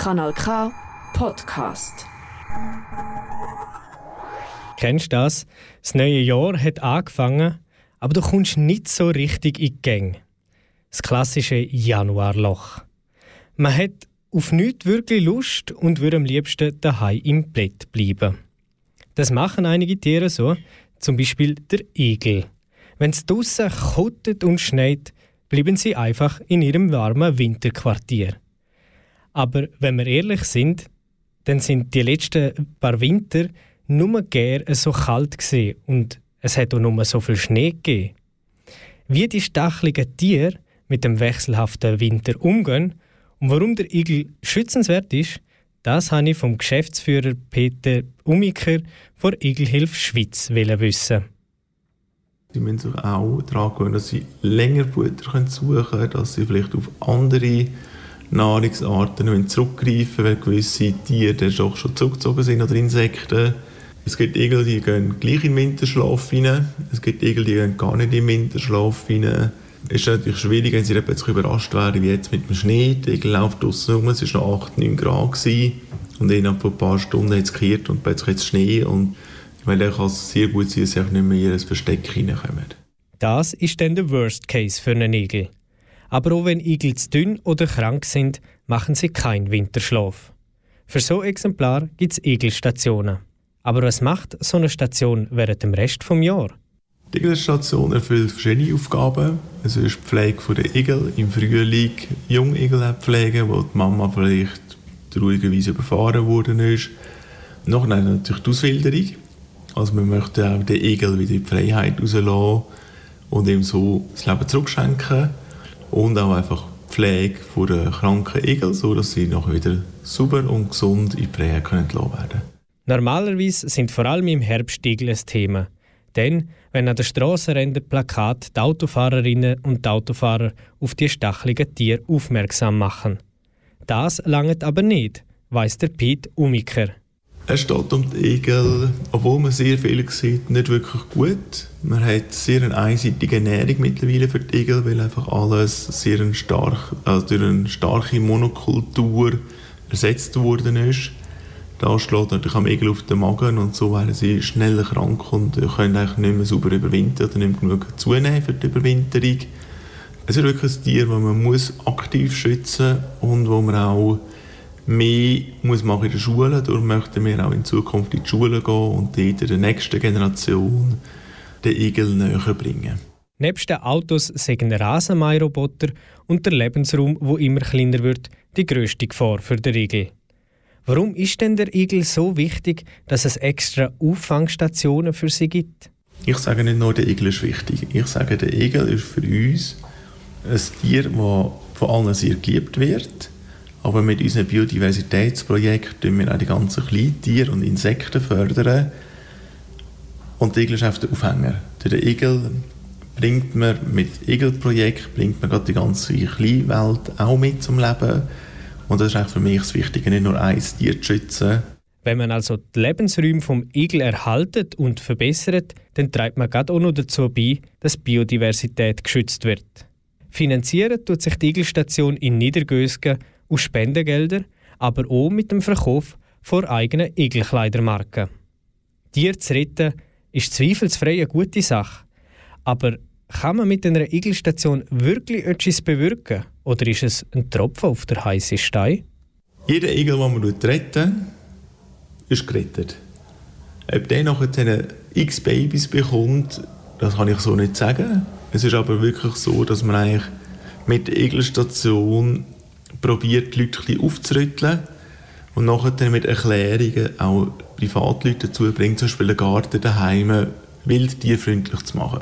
Kanal K Podcast. Kennst du das? Das neue Jahr hat angefangen, aber du kommst nicht so richtig in die Gänge. Das klassische Januarloch. Man hat auf nichts wirklich Lust und würde am liebsten daheim im Bett bleiben. Das machen einige Tiere so, zum Beispiel der Igel. Wenn es draussen kottet und schneit, bleiben sie einfach in ihrem warmen Winterquartier. Aber wenn wir ehrlich sind, dann sind die letzten paar Winter nur gern so kalt gewesen und es hat auch nur so viel Schnee gegeben. Wie die stacheligen Tiere mit dem wechselhaften Winter umgehen und warum der Igel schützenswert ist, das habe ich vom Geschäftsführer Peter Umiker von Igelhilfe Schweiz wissen. Sie müssen sich auch daran gewöhnen, dass sie länger Futter suchen können, dass sie vielleicht auf andere Nahrungsarten zurückgreifen weil gewisse Tiere doch schon zurückgezogen sind oder Insekten. Es gibt Igel, die gehen gleich in den Winterschlaf rein. Es gibt Igel, die gehen gar nicht in den Winterschlaf rein. Es ist natürlich schwierig, wenn sie plötzlich überrascht werden, wie jetzt mit dem Schnee. Der Igel läuft draußen rum, es war noch 8, 9 Grad. Gewesen. Und innerhalb von ein paar Stunden hat es gekehrt und plötzlich hat es Schnee. Und weil dann kann es sehr gut sein, dass sie nicht mehr in ihr Versteck reinkommen. Das ist dann der Worst Case für einen Igel. Aber auch wenn Igel zu dünn oder krank sind, machen sie keinen Winterschlaf. Für so Exemplar gibt es Igelstationen. Aber was macht so eine Station während dem Rest des Jahres? Die Igelstation erfüllt verschiedene Aufgaben. Es ist die Pflege der Igel im Frühling, Jungigel pflegen, wo die Mama vielleicht traurigerweise überfahren worden ist. Nachher natürlich die Auswilderung. Also man möchte auch den Igel wieder in die Freiheit rauslassen und ihm so das Leben zurückschenken. Und auch einfach Pflege der kranken Igel, sodass sie nachher wieder sauber und gesund in die werden können. Normalerweise sind vor allem im Herbst Igel ein Thema. Denn wenn an der Strassenränder Plakat die Autofahrerinnen und die Autofahrer auf die stacheligen Tiere aufmerksam machen. Das langt aber nicht, weiß der Piet Umiker. Es steht um die Igel, obwohl man sehr viel sieht, nicht wirklich gut. Man hat sehr eine einseitige Ernährung mittlerweile für die Igel, weil einfach alles sehr stark, also durch eine starke Monokultur ersetzt worden ist. Das schlägt natürlich am Igel auf den Magen und so werden sie schneller krank und können eigentlich nicht mehr sauber überwintern oder nicht genug zunehmen für die Überwinterung. Es ist wirklich ein Tier, das man aktiv schützen muss und wo man auch mehr muss machen in der Schule. Darum möchten wir auch in Zukunft in die Schule gehen und dort der nächsten Generation den Igel näher bringen. Nebst den Autos sind Rasenmäherroboter und der Lebensraum, wo immer kleiner wird, die grösste Gefahr für den Igel. Warum ist denn der Igel so wichtig, dass es extra Auffangstationen für sie gibt? Ich sage nicht nur, der Igel ist wichtig. Ich sage, der Igel ist für uns ein Tier, das von allen sehr geliebt wird. Aber mit unserem Biodiversitätsprojekt fördern wir auch die ganzen Kleintiere und Insekten fördern. Und der Igel ist einfach der Aufhänger. Der Igel bringt man mit Igelprojekt bringt man die ganze Kleinwelt auch mit zum Leben. Und das ist für mich das Wichtige, nicht nur ein Tier zu schützen. Wenn man also die Lebensräume vom Igel erhaltet und verbessert, dann trägt man gerade auch noch dazu bei, dass Biodiversität geschützt wird. Finanzieren tut sich die Igelstation in Niedergösgen aus Spendengeldern, aber auch mit dem Verkauf von eigenen Igelkleidermarken. Tiere zu retten ist zweifelsfrei eine gute Sache. Aber kann man mit einer Igelstation wirklich etwas bewirken? Oder ist es ein Tropfen auf der heißen Stein? Jeder Igel, den man retten ist gerettet. Ob der nachher x Babys bekommt, das kann ich so nicht sagen. Es ist aber wirklich so, dass man eigentlich mit der Igelstation probiert, die Leute aufzurütteln und nachher mit Erklärungen auch Privatleute dazu bringt, zum Beispiel einen Garten daheim wildtierfreundlich zu machen.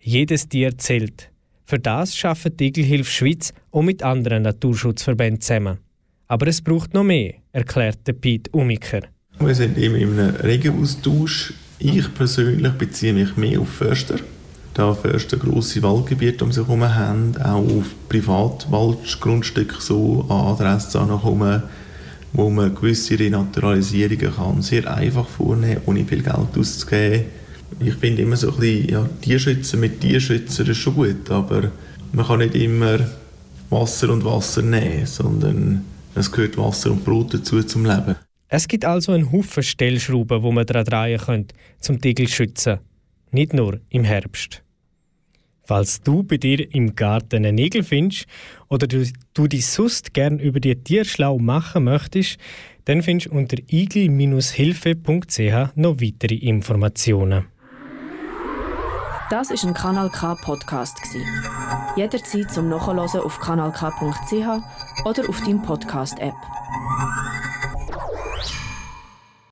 Jedes Tier zählt. Für das arbeitet Igelhilfe Schweiz auch mit anderen Naturschutzverbänden zusammen. Aber es braucht noch mehr, erklärt Piet Umiker. Wir sind eben in einem regen Austausch. Ich persönlich beziehe mich mehr auf Förster. Da Förster grosse Waldgebiete um sich herum haben, auch auf Privatwaldgrundstücke so an Adressen kommen, wo man gewisse Renaturalisierungen kann sehr einfach vornehmen, ohne viel Geld auszugeben ich finde immer so ein bisschen, ja, Tierschützen mit Tierschützen ist schon gut, aber man kann nicht immer Wasser und Wasser nehmen, sondern Es gehört Wasser und Brot dazu zum Leben. Es gibt also einen Haufen Stellschrauben, wo man daran drehen könnte, zum Igel zu schützen. Nicht nur im Herbst. Falls du bei dir im Garten einen Igel findest oder du, du dich sonst gern über die Tiere schlau machen möchtest, dann findest du unter igel-hilfe.ch noch weitere Informationen. Das ist ein Kanal K Podcast Jederzeit zum Nachhören auf kanalk.ch oder auf deinem Podcast App.